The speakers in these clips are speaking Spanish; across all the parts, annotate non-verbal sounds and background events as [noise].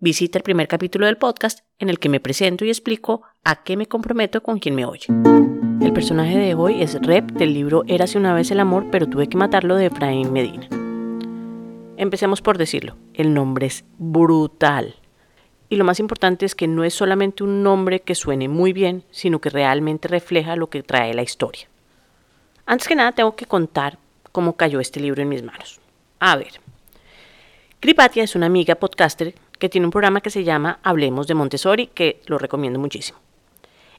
visita el primer capítulo del podcast en el que me presento y explico a qué me comprometo con quien me oye. El personaje de hoy es Rep del libro Érase una vez el amor, pero tuve que matarlo de Efraín Medina. Empecemos por decirlo, el nombre es brutal. Y lo más importante es que no es solamente un nombre que suene muy bien, sino que realmente refleja lo que trae la historia. Antes que nada tengo que contar cómo cayó este libro en mis manos. A ver, Kripatia es una amiga podcaster que tiene un programa que se llama Hablemos de Montessori, que lo recomiendo muchísimo.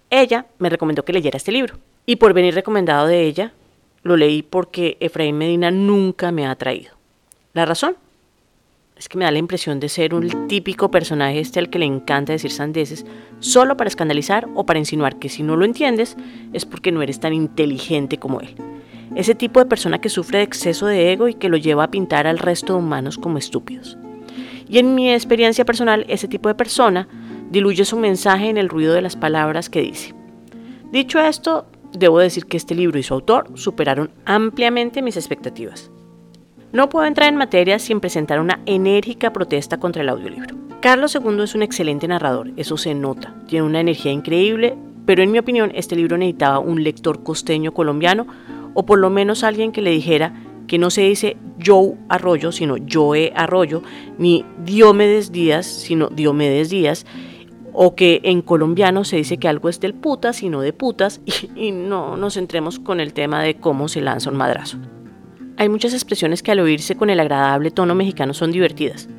Ella me recomendó que leyera este libro, y por venir recomendado de ella, lo leí porque Efraín Medina nunca me ha atraído. ¿La razón? Es que me da la impresión de ser un típico personaje este al que le encanta decir sandeces solo para escandalizar o para insinuar que si no lo entiendes es porque no eres tan inteligente como él. Ese tipo de persona que sufre de exceso de ego y que lo lleva a pintar al resto de humanos como estúpidos. Y en mi experiencia personal, ese tipo de persona diluye su mensaje en el ruido de las palabras que dice. Dicho esto, debo decir que este libro y su autor superaron ampliamente mis expectativas. No puedo entrar en materia sin presentar una enérgica protesta contra el audiolibro. Carlos II es un excelente narrador, eso se nota, tiene una energía increíble, pero en mi opinión este libro necesitaba un lector costeño colombiano o por lo menos alguien que le dijera que no se dice Joe Arroyo, sino Joe Arroyo, ni Diomedes Díaz, sino Diomedes Díaz, o que en colombiano se dice que algo es del putas, sino de putas, [laughs] y, y no nos centremos con el tema de cómo se lanza un madrazo. Hay muchas expresiones que al oírse con el agradable tono mexicano son divertidas,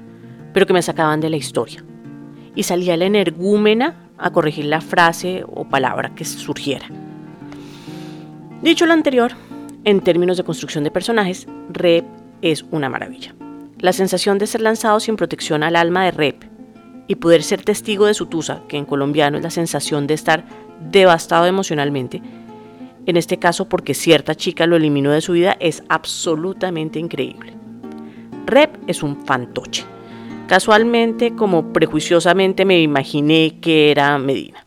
pero que me sacaban de la historia. Y salía la energúmena a corregir la frase o palabra que surgiera. Dicho lo anterior, en términos de construcción de personajes, Rep es una maravilla. La sensación de ser lanzado sin protección al alma de Rep y poder ser testigo de su tusa, que en colombiano es la sensación de estar devastado emocionalmente, en este caso porque cierta chica lo eliminó de su vida, es absolutamente increíble. Rep es un fantoche. Casualmente, como prejuiciosamente me imaginé que era Medina.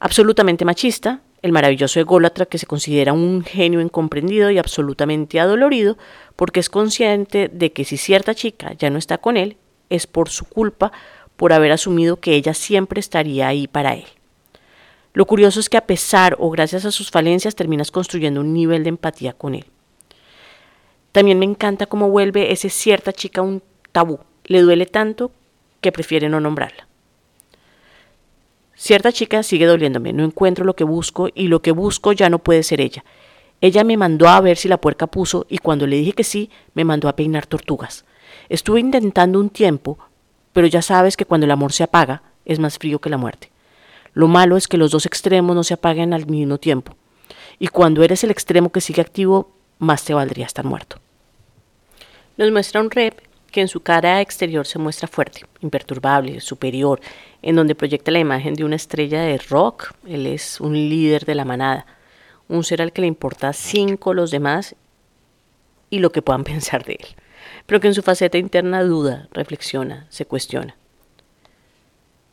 Absolutamente machista, el maravilloso ególatra que se considera un genio incomprendido y absolutamente adolorido porque es consciente de que si cierta chica ya no está con él, es por su culpa por haber asumido que ella siempre estaría ahí para él. Lo curioso es que a pesar o gracias a sus falencias terminas construyendo un nivel de empatía con él. También me encanta cómo vuelve ese cierta chica un tabú. Le duele tanto que prefiere no nombrarla. Cierta chica sigue doliéndome, no encuentro lo que busco y lo que busco ya no puede ser ella. Ella me mandó a ver si la puerca puso y cuando le dije que sí, me mandó a peinar tortugas. Estuve intentando un tiempo, pero ya sabes que cuando el amor se apaga, es más frío que la muerte. Lo malo es que los dos extremos no se apaguen al mismo tiempo. Y cuando eres el extremo que sigue activo, más te valdría estar muerto. Nos muestra un rep que en su cara exterior se muestra fuerte, imperturbable, superior, en donde proyecta la imagen de una estrella de rock. Él es un líder de la manada, un ser al que le importa cinco los demás y lo que puedan [laughs] pensar de él, pero que en su faceta interna duda, reflexiona, se cuestiona.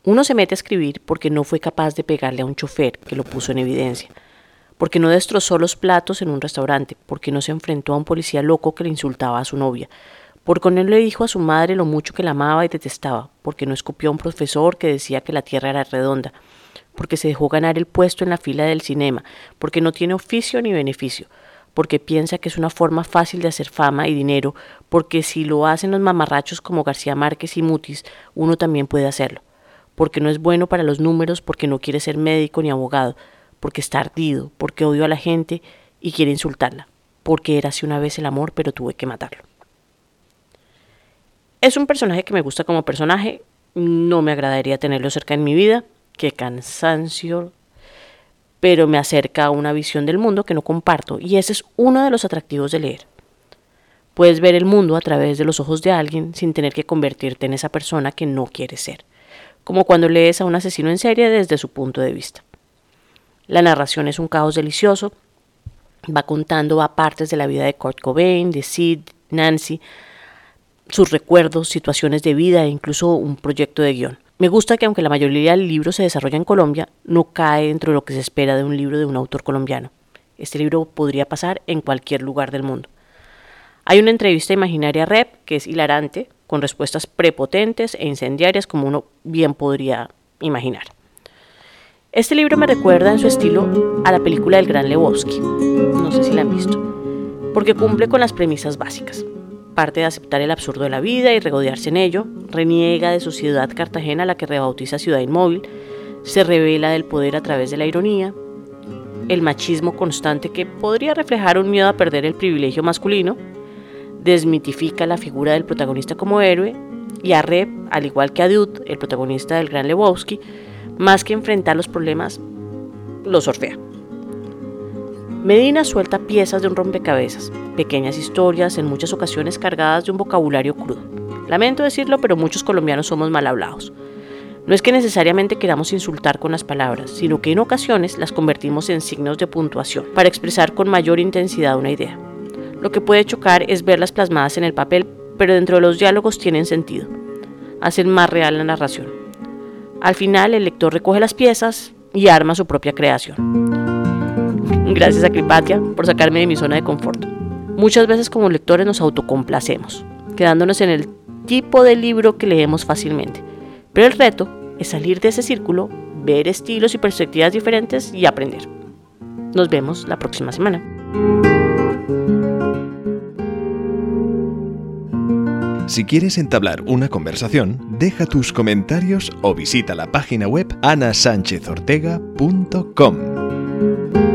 Uno se mete a escribir porque no fue capaz de pegarle a un chofer que lo puso en evidencia, porque no destrozó los platos en un restaurante, porque no se enfrentó a un policía loco que le insultaba a su novia, no le dijo a su madre lo mucho que la amaba y detestaba, porque no escupió a un profesor que decía que la tierra era redonda, porque se dejó ganar el puesto en la fila del cinema, porque no tiene oficio ni beneficio, porque piensa que es una forma fácil de hacer fama y dinero, porque si lo hacen los mamarrachos como García Márquez y Mutis, uno también puede hacerlo, porque no es bueno para los números, porque no quiere ser médico ni abogado, porque está ardido, porque odio a la gente y quiere insultarla, porque era así una vez el amor, pero tuve que matarlo. Es un personaje que me gusta como personaje, no me agradaría tenerlo cerca en mi vida, qué cansancio, pero me acerca a una visión del mundo que no comparto y ese es uno de los atractivos de leer. Puedes ver el mundo a través de los ojos de alguien sin tener que convertirte en esa persona que no quieres ser. como cuando lees a un asesino en serie desde su punto de vista. La narración es un caos delicioso, va contando a partes de la vida de Kurt Cobain, de Sid, Nancy, sus recuerdos, situaciones de vida e incluso un proyecto de guion. Me gusta que aunque la mayoría del libro se desarrolla en Colombia, no cae dentro de lo que se espera de un libro de un autor colombiano. Este libro podría pasar en cualquier lugar del mundo. Hay una entrevista imaginaria rep que es hilarante, con respuestas prepotentes e incendiarias como uno bien podría imaginar. Este libro me recuerda en su estilo a la película del Gran Lebowski, no sé si la han visto, porque cumple con las premisas básicas. Parte de aceptar el absurdo de la vida y regodearse en ello, reniega de su ciudad Cartagena, la que rebautiza ciudad inmóvil, se revela del poder a través de la ironía, el machismo constante que podría reflejar un miedo a perder el privilegio masculino, desmitifica la figura del protagonista como héroe y a Rep, al igual que a Dude, el protagonista del Gran Lebowski, más que enfrentar los problemas, los orfea. Medina suelta piezas de un rompecabezas, pequeñas historias, en muchas ocasiones cargadas de un vocabulario crudo. Lamento decirlo, pero muchos colombianos somos mal hablados. No es que necesariamente queramos insultar con las palabras, sino que en ocasiones las convertimos en signos de puntuación para expresar con mayor intensidad una idea. Lo que puede chocar es verlas plasmadas en el papel, pero dentro de los diálogos tienen sentido. Hacen más real la narración. Al final el lector recoge las piezas y arma su propia creación. Gracias a Cripatia por sacarme de mi zona de confort. Muchas veces como lectores nos autocomplacemos, quedándonos en el tipo de libro que leemos fácilmente. Pero el reto es salir de ese círculo, ver estilos y perspectivas diferentes y aprender. Nos vemos la próxima semana. Si quieres entablar una conversación, deja tus comentarios o visita la página web anasanchezortega.com.